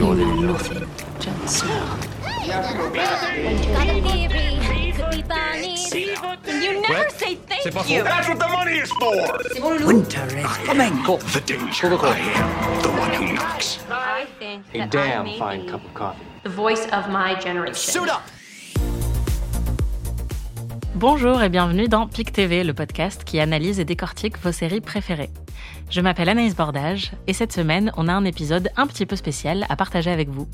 You know nothing, Jon Snow. Got a theory. Could be Barney's. You never say thank you. That's what the money is for! Winter is coming. The danger. I am the one who knocks. I think A that damn I may fine be cup of coffee. the voice of my generation. Suit up! Bonjour et bienvenue dans PIC TV, le podcast qui analyse et décortique vos séries préférées. Je m'appelle Anaïs Bordage et cette semaine, on a un épisode un petit peu spécial à partager avec vous.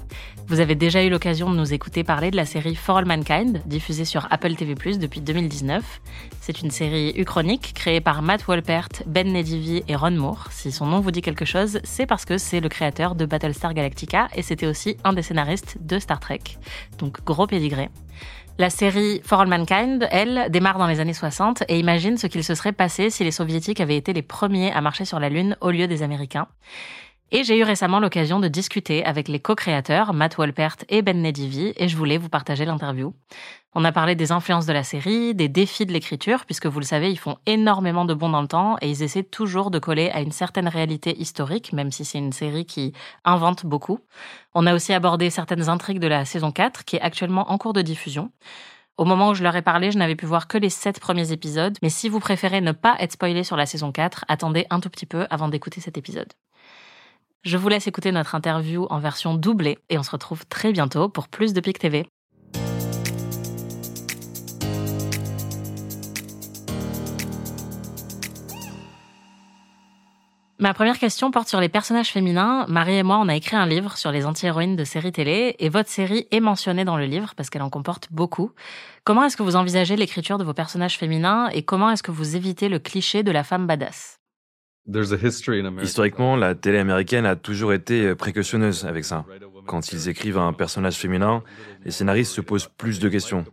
Vous avez déjà eu l'occasion de nous écouter parler de la série For All Mankind, diffusée sur Apple TV+, depuis 2019. C'est une série uchronique créée par Matt Wolpert, Ben Nedivi et Ron Moore. Si son nom vous dit quelque chose, c'est parce que c'est le créateur de Battlestar Galactica et c'était aussi un des scénaristes de Star Trek. Donc gros pédigré. La série For All Mankind, elle, démarre dans les années 60 et imagine ce qu'il se serait passé si les soviétiques avaient été les premiers à marcher sur la Lune au lieu des Américains. Et j'ai eu récemment l'occasion de discuter avec les co-créateurs, Matt Wolpert et Ben Nedivi, et je voulais vous partager l'interview. On a parlé des influences de la série, des défis de l'écriture, puisque vous le savez, ils font énormément de bons dans le temps et ils essaient toujours de coller à une certaine réalité historique, même si c'est une série qui invente beaucoup. On a aussi abordé certaines intrigues de la saison 4, qui est actuellement en cours de diffusion. Au moment où je leur ai parlé, je n'avais pu voir que les sept premiers épisodes, mais si vous préférez ne pas être spoilé sur la saison 4, attendez un tout petit peu avant d'écouter cet épisode. Je vous laisse écouter notre interview en version doublée et on se retrouve très bientôt pour plus de PIC TV. Ma première question porte sur les personnages féminins. Marie et moi, on a écrit un livre sur les anti-héroïnes de séries télé et votre série est mentionnée dans le livre parce qu'elle en comporte beaucoup. Comment est-ce que vous envisagez l'écriture de vos personnages féminins et comment est-ce que vous évitez le cliché de la femme badass? Historiquement, la télé américaine a toujours été précautionneuse avec ça. Quand ils écrivent un personnage féminin, les scénaristes se posent plus de questions.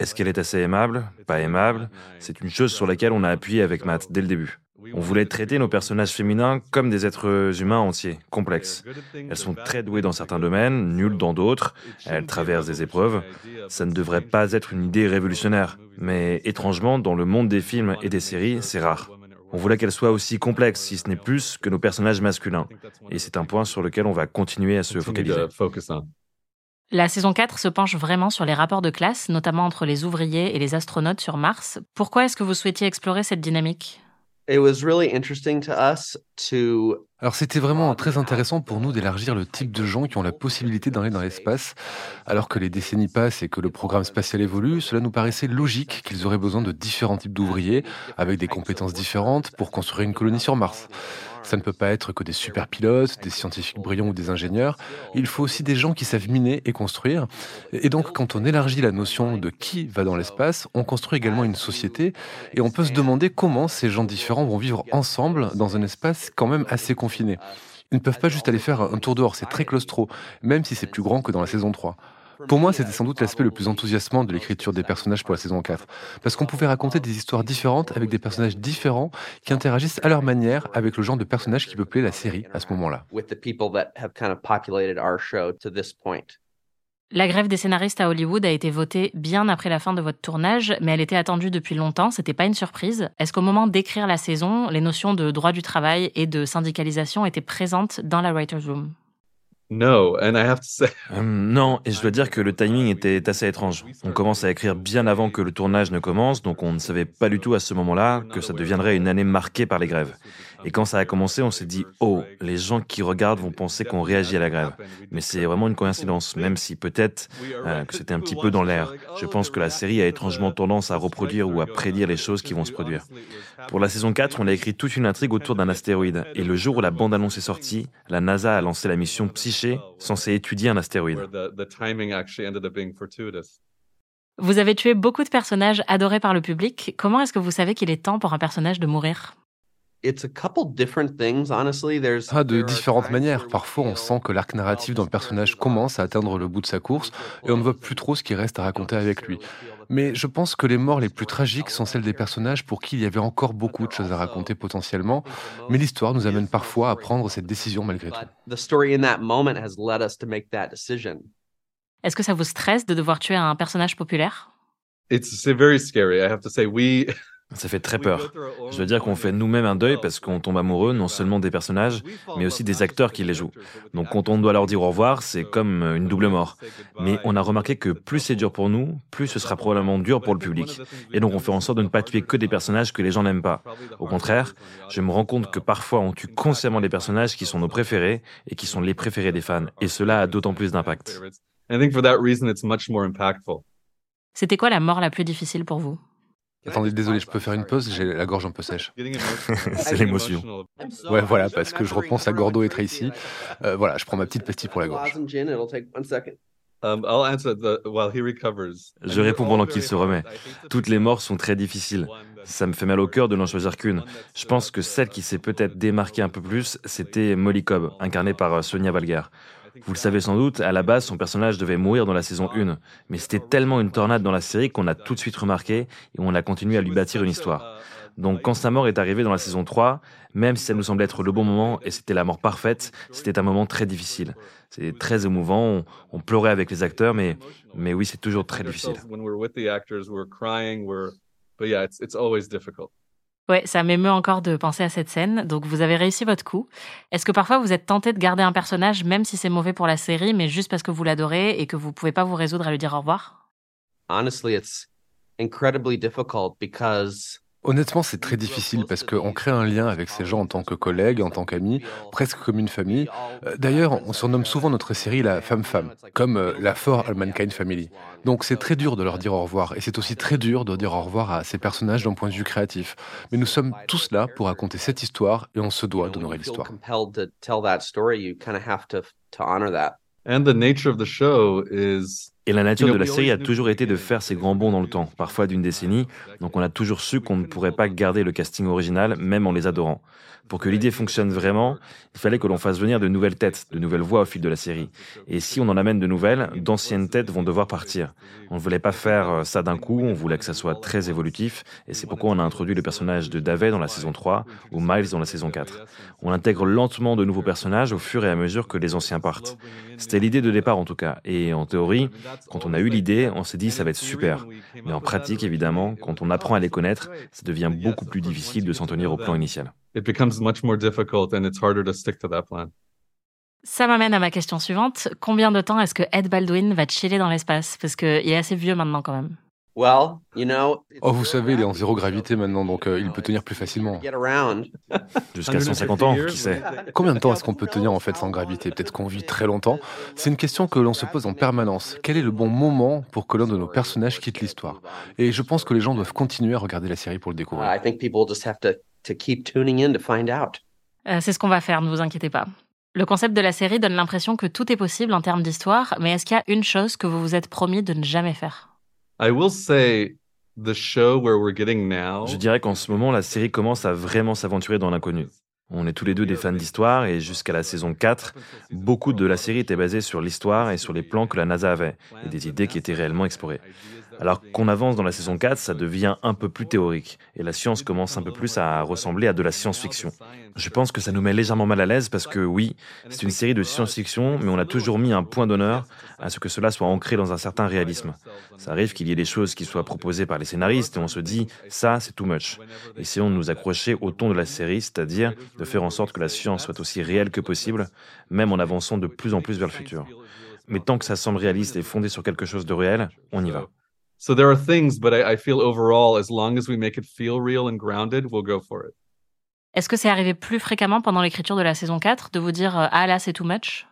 Est-ce qu'elle est assez aimable? Pas aimable? C'est une chose sur laquelle on a appuyé avec Matt dès le début. On voulait traiter nos personnages féminins comme des êtres humains entiers, complexes. Elles sont très douées dans certains domaines, nulles dans d'autres, elles traversent des épreuves. Ça ne devrait pas être une idée révolutionnaire, mais étrangement, dans le monde des films et des séries, c'est rare. On voulait qu'elles soient aussi complexes, si ce n'est plus, que nos personnages masculins. Et c'est un point sur lequel on va continuer à se focaliser. La saison 4 se penche vraiment sur les rapports de classe, notamment entre les ouvriers et les astronautes sur Mars. Pourquoi est-ce que vous souhaitiez explorer cette dynamique? Alors c'était vraiment très intéressant pour nous d'élargir le type de gens qui ont la possibilité d'aller dans l'espace. Alors que les décennies passent et que le programme spatial évolue, cela nous paraissait logique qu'ils auraient besoin de différents types d'ouvriers avec des compétences différentes pour construire une colonie sur Mars. Ça ne peut pas être que des super pilotes, des scientifiques brillants ou des ingénieurs. Il faut aussi des gens qui savent miner et construire. Et donc, quand on élargit la notion de qui va dans l'espace, on construit également une société et on peut se demander comment ces gens différents vont vivre ensemble dans un espace quand même assez confiné. Ils ne peuvent pas juste aller faire un tour dehors, c'est très claustro, même si c'est plus grand que dans la saison 3. Pour moi, c'était sans doute l'aspect le plus enthousiasmant de l'écriture des personnages pour la saison 4, parce qu'on pouvait raconter des histoires différentes avec des personnages différents qui interagissent à leur manière avec le genre de personnages qui peuplait la série à ce moment-là. La grève des scénaristes à Hollywood a été votée bien après la fin de votre tournage, mais elle était attendue depuis longtemps, c'était pas une surprise. Est-ce qu'au moment d'écrire la saison, les notions de droit du travail et de syndicalisation étaient présentes dans la writer's room? Euh, non, et je dois dire que le timing était assez étrange. On commence à écrire bien avant que le tournage ne commence, donc on ne savait pas du tout à ce moment-là que ça deviendrait une année marquée par les grèves. Et quand ça a commencé, on s'est dit, oh, les gens qui regardent vont penser qu'on réagit à la grève. Mais c'est vraiment une coïncidence, même si peut-être euh, que c'était un petit peu dans l'air. Je pense que la série a étrangement tendance à reproduire ou à prédire les choses qui vont se produire. Pour la saison 4, on a écrit toute une intrigue autour d'un astéroïde. Et le jour où la bande-annonce est sortie, la NASA a lancé la mission Étudier un astéroïde. Vous avez tué beaucoup de personnages adorés par le public. Comment est-ce que vous savez qu'il est temps pour un personnage de mourir? Ah, de différentes manières. Parfois, on sent que l'arc narratif d'un personnage commence à atteindre le bout de sa course et on ne voit plus trop ce qui reste à raconter avec lui. Mais je pense que les morts les plus tragiques sont celles des personnages pour qui il y avait encore beaucoup de choses à raconter potentiellement, mais l'histoire nous amène parfois à prendre cette décision malgré tout. Est-ce que ça vous stresse de devoir tuer un personnage populaire? It's very scary. I have to say, we Ça fait très peur. Je veux dire qu'on fait nous-mêmes un deuil parce qu'on tombe amoureux non seulement des personnages, mais aussi des acteurs qui les jouent. Donc quand on doit leur dire au revoir, c'est comme une double mort. Mais on a remarqué que plus c'est dur pour nous, plus ce sera probablement dur pour le public. Et donc on fait en sorte de ne pas tuer que des personnages que les gens n'aiment pas. Au contraire, je me rends compte que parfois on tue consciemment des personnages qui sont nos préférés et qui sont les préférés des fans. Et cela a d'autant plus d'impact. C'était quoi la mort la plus difficile pour vous? Attendez, désolé, je peux faire une pause, j'ai la gorge un peu sèche. c'est l'émotion. Ouais, voilà, parce que je repense à Gordo et Tracy. Euh, voilà, je prends ma petite pastille pour la gorge. Um, je réponds pendant qu'il se remet. Toutes les morts sont très difficiles. Ça me fait mal au cœur de n'en choisir qu'une. Je pense que celle qui s'est peut-être démarquée un peu plus, c'était Molly Cobb, incarnée par euh, Sonia Valgar. Vous le savez sans doute, à la base, son personnage devait mourir dans la saison 1. Mais c'était tellement une tornade dans la série qu'on a tout de suite remarqué et on a continué à lui bâtir une histoire. Donc quand sa mort est arrivée dans la saison 3, même si ça nous semblait être le bon moment et c'était la mort parfaite, c'était un moment très difficile. C'est très émouvant, on, pleurait avec les acteurs, mais, mais oui, c'est toujours très difficile. Ouais, ça m'émeut encore de penser à cette scène. Donc, vous avez réussi votre coup. Est-ce que parfois vous êtes tenté de garder un personnage, même si c'est mauvais pour la série, mais juste parce que vous l'adorez et que vous pouvez pas vous résoudre à lui dire au revoir? Honestly, it's incredibly difficult because Honnêtement, c'est très difficile parce qu'on crée un lien avec ces gens en tant que collègues, en tant qu'amis, presque comme une famille. Euh, d'ailleurs, on surnomme souvent notre série la femme-femme, comme euh, la For All Mankind Family. Donc c'est très dur de leur dire au revoir et c'est aussi très dur de dire au revoir à ces personnages d'un point de vue créatif. Mais nous sommes tous là pour raconter cette histoire et on se doit d'honorer l'histoire. And the nature of the show is et la nature de la série a toujours été de faire ces grands bonds dans le temps, parfois d'une décennie, donc on a toujours su qu'on ne pourrait pas garder le casting original, même en les adorant. Pour que l'idée fonctionne vraiment, il fallait que l'on fasse venir de nouvelles têtes, de nouvelles voix au fil de la série. Et si on en amène de nouvelles, d'anciennes têtes vont devoir partir. On ne voulait pas faire euh, ça d'un coup, on voulait que ça soit très évolutif, et c'est pourquoi on a introduit le personnage de David dans la saison 3 ou Miles dans la saison 4. On intègre lentement de nouveaux personnages au fur et à mesure que les anciens partent. C'était l'idée de départ en tout cas, et en théorie, quand on a eu l'idée, on s'est dit ça va être super. Mais en pratique, évidemment, quand on apprend à les connaître, ça devient beaucoup plus difficile de s'en tenir au plan initial. Ça m'amène à ma question suivante. Combien de temps est-ce que Ed Baldwin va chiller dans l'espace? Parce qu'il est assez vieux maintenant quand même. Oh, vous savez, il est en zéro gravité maintenant, donc euh, il peut tenir plus facilement. Jusqu'à 150 ans, qui sait Combien de temps est-ce qu'on peut tenir en fait sans gravité? Peut-être qu'on vit très longtemps. C'est une question que l'on se pose en permanence. Quel est le bon moment pour que l'un de nos personnages quitte l'histoire? Et je pense que les gens doivent continuer à regarder la série pour le découvrir. C'est ce qu'on va faire, ne vous inquiétez pas. Le concept de la série donne l'impression que tout est possible en termes d'histoire, mais est-ce qu'il y a une chose que vous vous êtes promis de ne jamais faire? Je dirais qu'en ce moment, la série commence à vraiment s'aventurer dans l'inconnu. On est tous les deux des fans d'histoire et jusqu'à la saison 4, beaucoup de la série était basée sur l'histoire et sur les plans que la NASA avait et des idées qui étaient réellement explorées. Alors qu'on avance dans la saison 4, ça devient un peu plus théorique et la science commence un peu plus à ressembler à de la science-fiction. Je pense que ça nous met légèrement mal à l'aise parce que oui, c'est une série de science-fiction, mais on a toujours mis un point d'honneur à ce que cela soit ancré dans un certain réalisme. Ça arrive qu'il y ait des choses qui soient proposées par les scénaristes et on se dit, ça, c'est too much. Essayons de nous accrocher au ton de la série, c'est-à-dire de faire en sorte que la science soit aussi réelle que possible, même en avançant de plus en plus vers le futur. Mais tant que ça semble réaliste et fondé sur quelque chose de réel, on y va. So there are things, but I, I feel overall, as long as we make it feel real and grounded, we'll go for it. Est-ce que c'est arrivé plus fréquemment pendant l'écriture de la saison 4 de vous dire euh, Ah là, c'est too much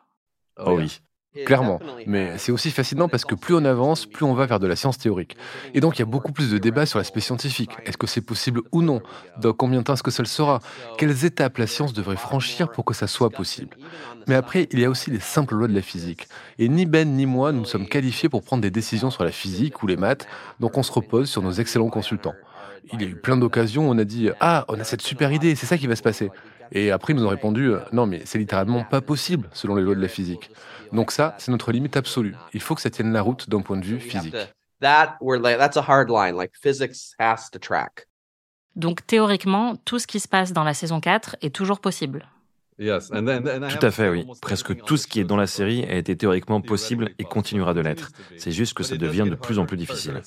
Oh oui. Clairement. Mais c'est aussi fascinant parce que plus on avance, plus on va vers de la science théorique. Et donc il y a beaucoup plus de débats sur l'aspect scientifique. Est-ce que c'est possible ou non? Dans combien de temps est-ce que ça le sera? Quelles étapes la science devrait franchir pour que ça soit possible? Mais après, il y a aussi les simples lois de la physique. Et ni Ben ni moi, nous sommes qualifiés pour prendre des décisions sur la physique ou les maths, donc on se repose sur nos excellents consultants. Il y a eu plein d'occasions où on a dit Ah, on a cette super idée, c'est ça qui va se passer. Et après, ils nous ont répondu Non, mais c'est littéralement pas possible selon les lois de la physique. Donc ça, c'est notre limite absolue. Il faut que ça tienne la route d'un point de vue physique. Donc théoriquement, tout ce qui se passe dans la saison 4 est toujours possible. Tout à fait, oui. Presque tout ce qui est dans la série a été théoriquement possible et continuera de l'être. C'est juste que ça devient de plus en plus difficile.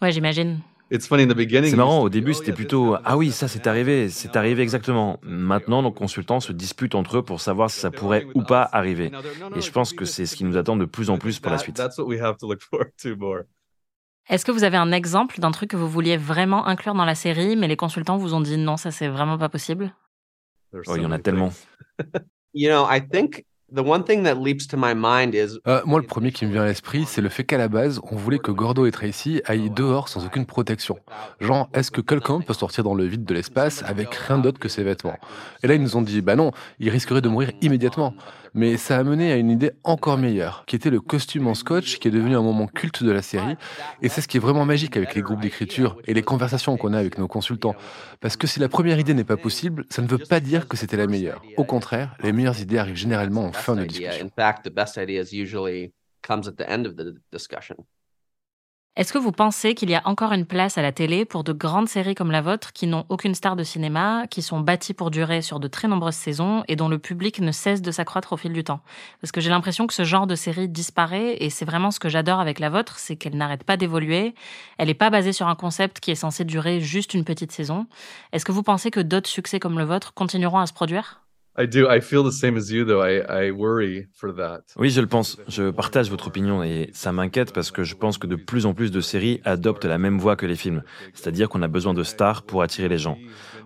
Ouais, j'imagine. C'est marrant, au début c'était plutôt Ah oui, ça c'est arrivé, c'est arrivé exactement. Maintenant, nos consultants se disputent entre eux pour savoir si ça pourrait ou pas arriver. Et je pense que c'est ce qui nous attend de plus en plus pour la suite. Est-ce que vous avez un exemple d'un truc que vous vouliez vraiment inclure dans la série, mais les consultants vous ont dit non, ça c'est vraiment pas possible? Oh, il y en a tellement. You know, I think the one thing that leaps to my mind is moi, le premier qui me vient à l'esprit, c'est le fait qu'à la base, on voulait que Gordo et Tracy aillent dehors sans aucune protection. Genre, est-ce que quelqu'un peut sortir dans le vide de l'espace avec rien d'autre que ses vêtements? Et là, ils nous ont dit, bah non, ils risqueraient de mourir immédiatement. Mais ça a mené à une idée encore meilleure, qui était le costume en scotch, qui est devenu un moment culte de la série. Et c'est ce qui est vraiment magique avec les groupes d'écriture et les conversations qu'on a avec nos consultants. Parce que si la première idée n'est pas possible, ça ne veut pas dire que c'était la meilleure. Au contraire, les meilleures idées arrivent généralement en fin de best idea. discussion. In fact, the best ideas usually comes at the end of the discussion. Est-ce que vous pensez qu'il y a encore une place à la télé pour de grandes séries comme la vôtre qui n'ont aucune star de cinéma, qui sont bâties pour durer sur de très nombreuses saisons et dont le public ne cesse de s'accroître au fil du temps? Parce que j'ai l'impression que ce genre de série disparaît et c'est vraiment ce que j'adore avec la vôtre, c'est qu'elle n'arrête pas d'évoluer. Elle n'est pas basée sur un concept qui est censé durer juste une petite saison. Est-ce que vous pensez que d'autres succès comme le vôtre continueront à se produire? I do. I feel the same as you, though. I, I worry for that. Oui, je le pense. Je partage votre opinion et ça m'inquiète parce que je pense que de plus en plus de séries adoptent la même voie que les films. C'est-à-dire qu'on a besoin de stars pour attirer les gens.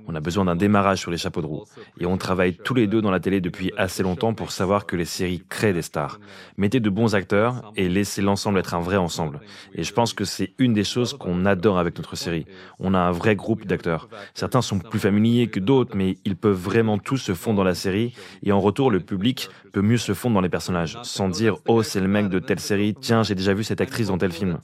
On a besoin d'un démarrage sur les chapeaux de roue. Et on travaille tous les deux dans la télé depuis assez longtemps pour savoir que les séries créent des stars. Mettez de bons acteurs et laissez l'ensemble être un vrai ensemble. Et je pense que c'est une des choses qu'on adore avec notre série. On a un vrai groupe d'acteurs. Certains sont plus familiers que d'autres, mais ils peuvent vraiment tous se fondre dans la série. Et en retour, le public peut mieux se fondre dans les personnages, sans dire oh c'est le mec de telle série, tiens j'ai déjà vu cette actrice dans tel film.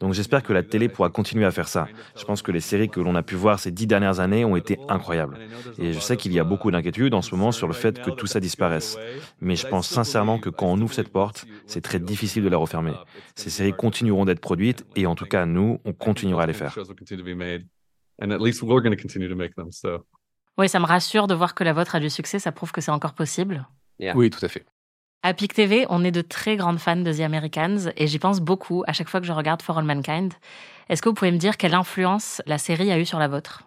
Donc j'espère que la télé pourra continuer à faire ça. Je pense que les séries que l'on a pu voir ces dix dernières années ont été incroyables. Et je sais qu'il y a beaucoup d'inquiétudes en ce moment sur le fait que tout ça disparaisse. Mais je pense sincèrement que quand on ouvre cette porte, c'est très difficile de la refermer. Ces séries continueront d'être produites et en tout cas nous, on continuera à les faire. Shows will continue to be made, and at least we're going to continue to make them. So. Oui, ça me rassure de voir que la vôtre a du succès, ça prouve que c'est encore possible. Yeah. Oui, tout à fait. À PIC TV, on est de très grandes fans de The Americans et j'y pense beaucoup à chaque fois que je regarde For All Mankind. Est-ce que vous pouvez me dire quelle influence la série a eu sur la vôtre?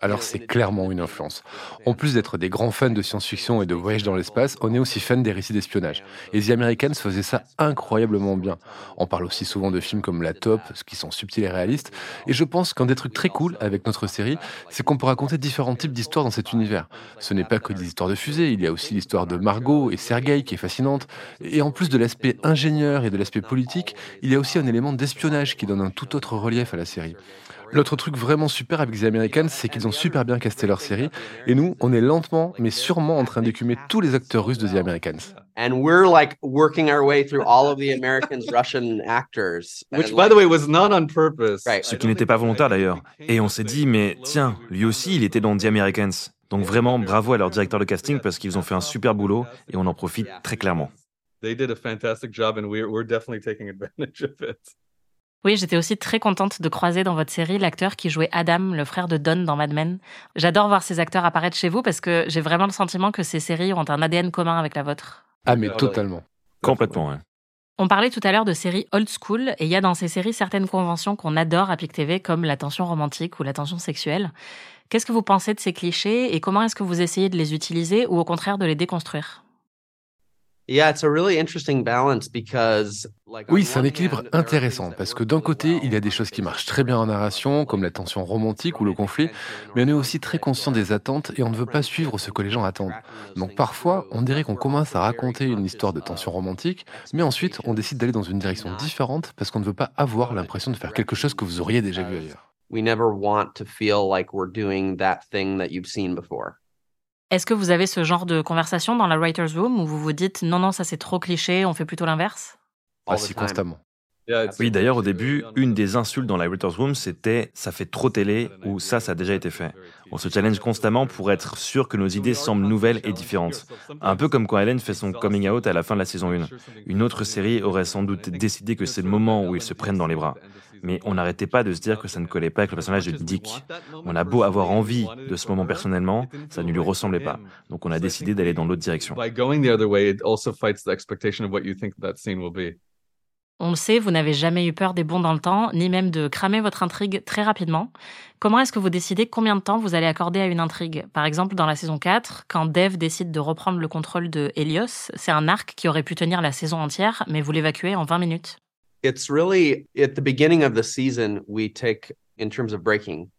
Alors c'est clairement une influence. En plus d'être des grands fans de science-fiction et de voyage dans l'espace, on est aussi fans des récits d'espionnage. Et The Americans faisait ça incroyablement bien. On parle aussi souvent de films comme La Top, qui sont subtils et réalistes. Et je pense qu'un des trucs très cool avec notre série, c'est qu'on peut raconter différents types d'histoires dans cet univers. Ce n'est pas que des histoires de fusées, il y a aussi l'histoire de Margot et Sergei qui est fascinante. Et en plus de l'aspect ingénieur et de l'aspect politique, il y a aussi un élément d'espionnage qui donne un tout autre relief à la série. L'autre truc vraiment super avec The Americans, c'est qu'ils ont super bien casté leur série. Et nous, on est lentement, mais sûrement en train d'écumer tous les acteurs russes de The Americans. and we're like working our way through all of the Americans, Russian actors. Which, by the way, was not on purpose. Right. Ce qui n'était pas volontaire d'ailleurs. Et on s'est dit, mais tiens, lui aussi, il était dans The Americans. Donc vraiment, bravo à leur directeur de casting parce qu'ils ont fait un super boulot et on en profite très clairement. They did a fantastic job, and we're we're definitely taking advantage of it. Oui, j'étais aussi très contente de croiser dans votre série l'acteur qui jouait Adam, le frère de Don dans Mad Men. J'adore voir ces acteurs apparaître chez vous parce que j'ai vraiment le sentiment que ces séries ont un ADN commun avec la vôtre. Ah mais totalement. Complètement, ouais. On parlait tout à l'heure de séries old school et il y a dans ces séries certaines conventions qu'on adore à PIC TV comme la tension romantique ou la tension sexuelle. Qu'est-ce que vous pensez de ces clichés et comment est-ce que vous essayez de les utiliser ou au contraire de les déconstruire? Oui, c'est un équilibre intéressant parce que d'un côté, il y a des choses qui marchent très bien en narration, comme la tension romantique ou le conflit, mais on est aussi très conscient des attentes et on ne veut pas suivre ce que les gens attendent. Donc parfois, on dirait qu'on commence à raconter une histoire de tension romantique, mais ensuite, on décide d'aller dans une direction différente parce qu'on ne veut pas avoir l'impression de faire quelque chose que vous auriez déjà vu ailleurs. We never want to feel like we're doing that thing that you've seen before. Est-ce que vous avez ce genre de conversation dans la writer's room où vous vous dites non, non, ça c'est trop cliché, on fait plutôt l'inverse? Ah si, constamment. Oui, d'ailleurs, au début, une des insultes dans la Writer's Room, c'était ça fait trop télé ou ça, ça a déjà été fait. On se challenge constamment pour être sûr que nos idées semblent nouvelles et différentes. Un peu comme quand Hélène fait son coming out à la fin de la saison 1. Une autre série aurait sans doute décidé que c'est le moment où ils se prennent dans les bras. Mais on n'arrêtait pas de se dire que ça ne collait pas avec le personnage de Dick. On a beau avoir envie de ce moment personnellement, ça ne lui ressemblait pas. Donc on a décidé d'aller dans l'autre direction. By going the other way, it also fights the expectation of what you think that scene will be. On le sait, vous n'avez jamais eu peur des bons dans le temps, ni même de cramer votre intrigue très rapidement. Comment est-ce que vous décidez combien de temps vous allez accorder à une intrigue? Par exemple, dans la saison 4, quand Dev décide de reprendre le contrôle de Helios, c'est un arc qui aurait pu tenir la saison entière, mais vous l'évacuez en 20 minutes. It's really at the beginning of the season, we take, in terms of breaking.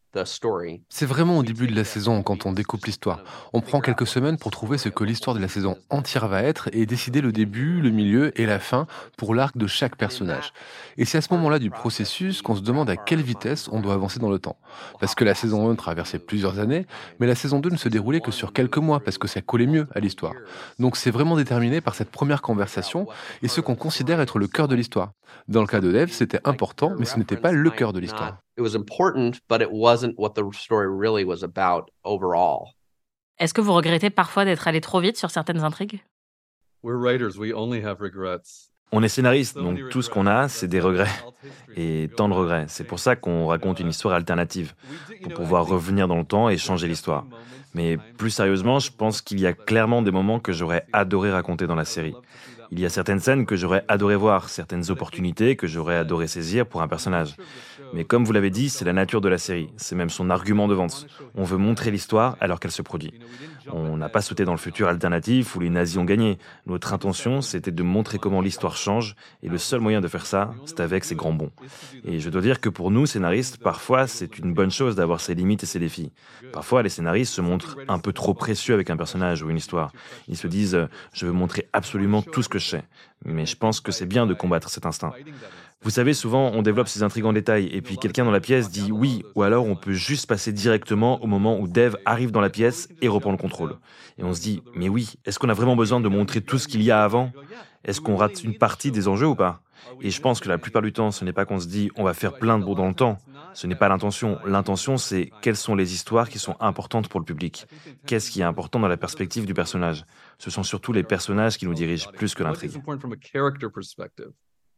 C'est vraiment au début de la saison quand on découpe l'histoire. On prend quelques semaines pour trouver ce que l'histoire de la saison entière va être et décider le début, le milieu et la fin pour l'arc de chaque personnage. Et c'est à ce moment-là du processus qu'on se demande à quelle vitesse on doit avancer dans le temps. Parce que la saison 1 traversait plusieurs années, mais la saison 2 ne se déroulait que sur quelques mois parce que ça collait mieux à l'histoire. Donc c'est vraiment déterminé par cette première conversation et ce qu'on considère être le cœur de l'histoire. Dans le cas de Dev, c'était important, mais ce n'était pas le cœur de l'histoire. It was important, but it wasn't what the story really was about overall. Est-ce que vous regrettez parfois d'être allé trop vite sur certaines intrigues? We're writers, we only have regrets. On est scénariste, donc tout ce qu'on a, c'est des regrets. Et tant de regrets. C'est pour ça qu'on raconte une histoire alternative, pour pouvoir revenir dans le temps et changer l'histoire. Mais plus sérieusement, je pense qu'il y a clairement des moments que j'aurais adoré raconter dans la série. Il y a certaines scènes que j'aurais adoré voir, certaines opportunités que j'aurais adoré saisir pour un personnage. Mais comme vous l'avez dit, c'est la nature de la série, c'est même son argument de vente. On veut montrer l'histoire alors qu'elle se produit. On n'a pas sauté dans le futur alternatif où les nazis ont gagné. Notre intention, c'était de montrer comment l'histoire change, et le seul moyen de faire ça, c'est avec ces grands bons. Et je dois dire que pour nous, scénaristes, parfois, c'est une bonne chose d'avoir ses limites et ses défis. Parfois, les scénaristes se montrent un peu trop précieux avec un personnage ou une histoire. Ils se disent, euh, je veux montrer absolument tout ce que sais. Mais je pense que c'est bien de combattre cet instinct. Vous savez, souvent, on développe ces intrigues en détail, et puis quelqu'un dans la pièce dit oui, ou alors on peut juste passer directement au moment où Dev arrive dans la pièce et reprend le contrôle. Et on se dit, mais oui, est-ce qu'on a vraiment besoin de montrer tout ce qu'il y a avant? Est-ce qu'on rate une partie des enjeux ou pas? Et je pense que la plupart du temps, ce n'est pas qu'on se dit, on va faire plein de bons dans le temps. Ce n'est pas l'intention. L'intention, c'est quelles sont les histoires qui sont importantes pour le public. Qu'est-ce qui est important dans la perspective du personnage? Ce sont surtout les personnages qui nous dirigent plus que l'intrigue.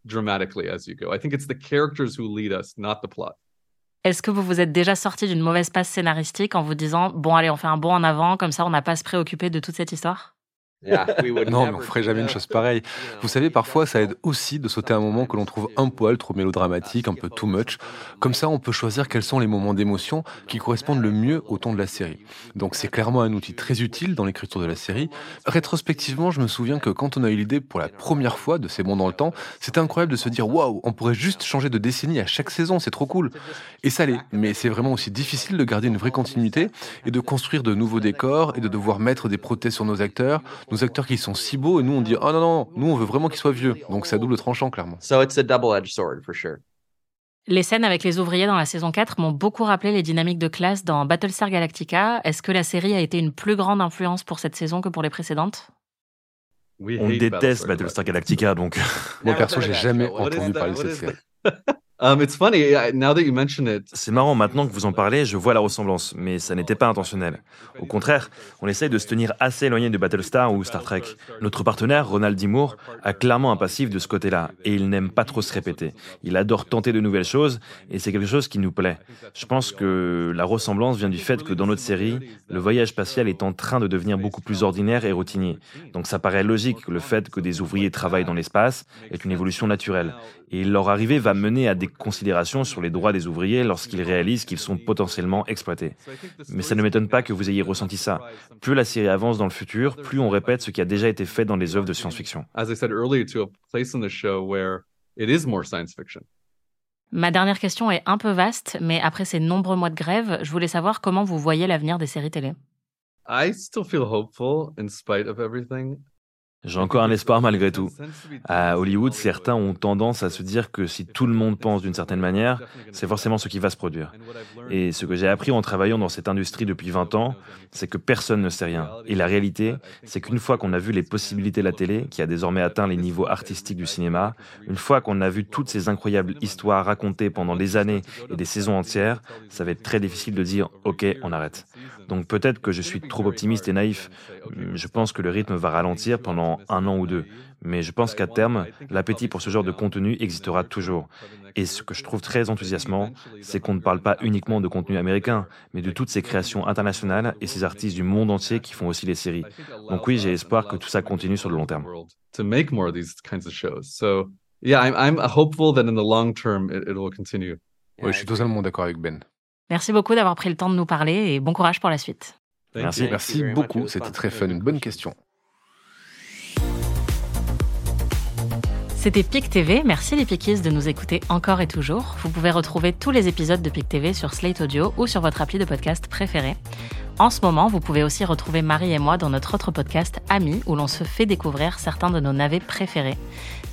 dramatically as you go? I think it's the characters who lead us, not the plot. Est-ce que vous vous êtes déjà sorti d'une mauvaise passe scénaristique en vous disant bon allez on fait un bond en avant comme ça on n'a pas à se préoccuper de toute cette histoire? Non, mais on ferait jamais une chose pareille. Vous savez, parfois, ça aide aussi de sauter un moment que l'on trouve un poil trop mélodramatique, un peu too much. Comme ça, on peut choisir quels sont les moments d'émotion qui correspondent le mieux au ton de la série. Donc, c'est clairement un outil très utile dans l'écriture de la série. Rétrospectivement, je me souviens que quand on a eu l'idée pour la première fois de ces bons dans le temps, c'était incroyable de se dire waouh, on pourrait juste changer de décennie à chaque saison, c'est trop cool. Et ça l'est. Mais c'est vraiment aussi difficile de garder une vraie continuité et de construire de nouveaux décors et de devoir mettre des prothèses sur nos acteurs nos acteurs qui sont si beaux et nous on dit oh non non nous on veut vraiment qu'ils soient vieux. Donc c'est à double tranchant clairement. So it's a double-edged sword for sure. Les scènes avec les ouvriers dans la saison 4 m'ont beaucoup rappelé les dynamiques de classe dans Battlestar Galactica. Est-ce que la série a été une plus grande influence pour cette saison que pour les précédentes? On déteste Battlestar Galactica, donc. Moi perso j'ai jamais entendu parler de cette série Um, it's funny now that you mention it. c'est marrant maintenant que vous en parlez, je vois la ressemblance, mais ça n'était pas intentionnel. Au contraire, on essaye de se tenir assez éloigné de Battlestar ou Star Trek. Notre partenaire, Ronald D. Moore, a clairement un passif de ce côté-là, et il n'aime pas trop se répéter. Il adore tenter de nouvelles choses, et c'est quelque chose qui nous plaît. Je pense que la ressemblance vient du fait que dans notre série, le voyage spatial est en train de devenir beaucoup plus ordinaire et routinier. Donc ça paraît logique que le fait que des ouvriers travaillent dans l'espace est une évolution naturelle. Et leur arrivée va mener à des considérations sur les droits des ouvriers lorsqu'ils réalisent qu'ils sont potentiellement exploités. Mais ça ne m'étonne pas que vous ayez ressenti ça. Plus la série avance dans le futur, plus on répète ce qui a déjà été fait dans les œuvres de science-fiction. As I said earlier, to a place in the show where it is more science fiction. Ma dernière question est un peu vaste, mais après ces nombreux mois de grève, je voulais savoir comment vous voyez l'avenir des séries télé. I still feel hopeful in spite of everything. J'ai encore un espoir malgré tout. À Hollywood, certains ont tendance à se dire que si tout le monde pense d'une certaine manière, c'est forcément ce qui va se produire. Et ce que j'ai appris en travaillant dans cette industrie depuis 20 ans, c'est que personne ne sait rien. Et la réalité, c'est qu'une fois qu'on a vu les possibilités de la télé, qui a désormais atteint les niveaux artistiques du cinéma, une fois qu'on a vu toutes ces incroyables histoires racontées pendant des années et des saisons entières, ça va être très difficile de dire OK, on arrête. Donc peut-être que je suis trop optimiste et naïf. Je pense que le rythme va ralentir pendant un an ou deux. Mais je pense qu'à terme, l'appétit pour ce genre de contenu existera toujours. Et ce que je trouve très enthousiasmant, c'est qu'on ne parle pas uniquement de contenu américain, mais de toutes ces créations internationales et ces artistes du monde entier qui font aussi les séries. Donc oui, j'ai espoir que tout ça continue sur le long terme. To make more of these kinds of shows. So Yeah, I'm, I'm hopeful that in the long term it, it will continue. Ouais, je suis totalement d'accord avec Ben. Merci beaucoup d'avoir pris le temps de nous parler et bon courage pour la suite. Thank Merci. you. Merci beaucoup, c'était très fun. Une bonne question. C'était PIC TV. Merci les Piquistes de nous écouter encore et toujours. Vous pouvez retrouver tous les épisodes de PIC TV sur Slate Audio ou sur votre appli de podcast préféré. En ce moment, vous pouvez aussi retrouver Marie et moi dans notre autre podcast Amis où l'on se fait découvrir certains de nos navets préférés.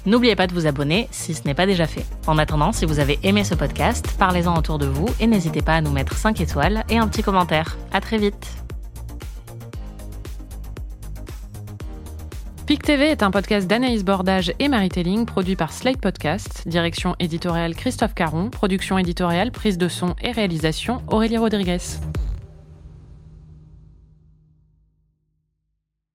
N'oubliez pas de vous abonner si ce n'est pas déjà fait. En attendant, si vous avez aimé ce podcast, parlez-en autour de vous et n'hésitez pas à nous mettre 5 étoiles et un petit commentaire. À très vite. PIC TV est un podcast d'Anaïs Bordage et Marie Telling, produit par Slate Podcast, direction éditoriale Christophe Caron, production éditoriale, prise de son et réalisation Aurélie Rodriguez.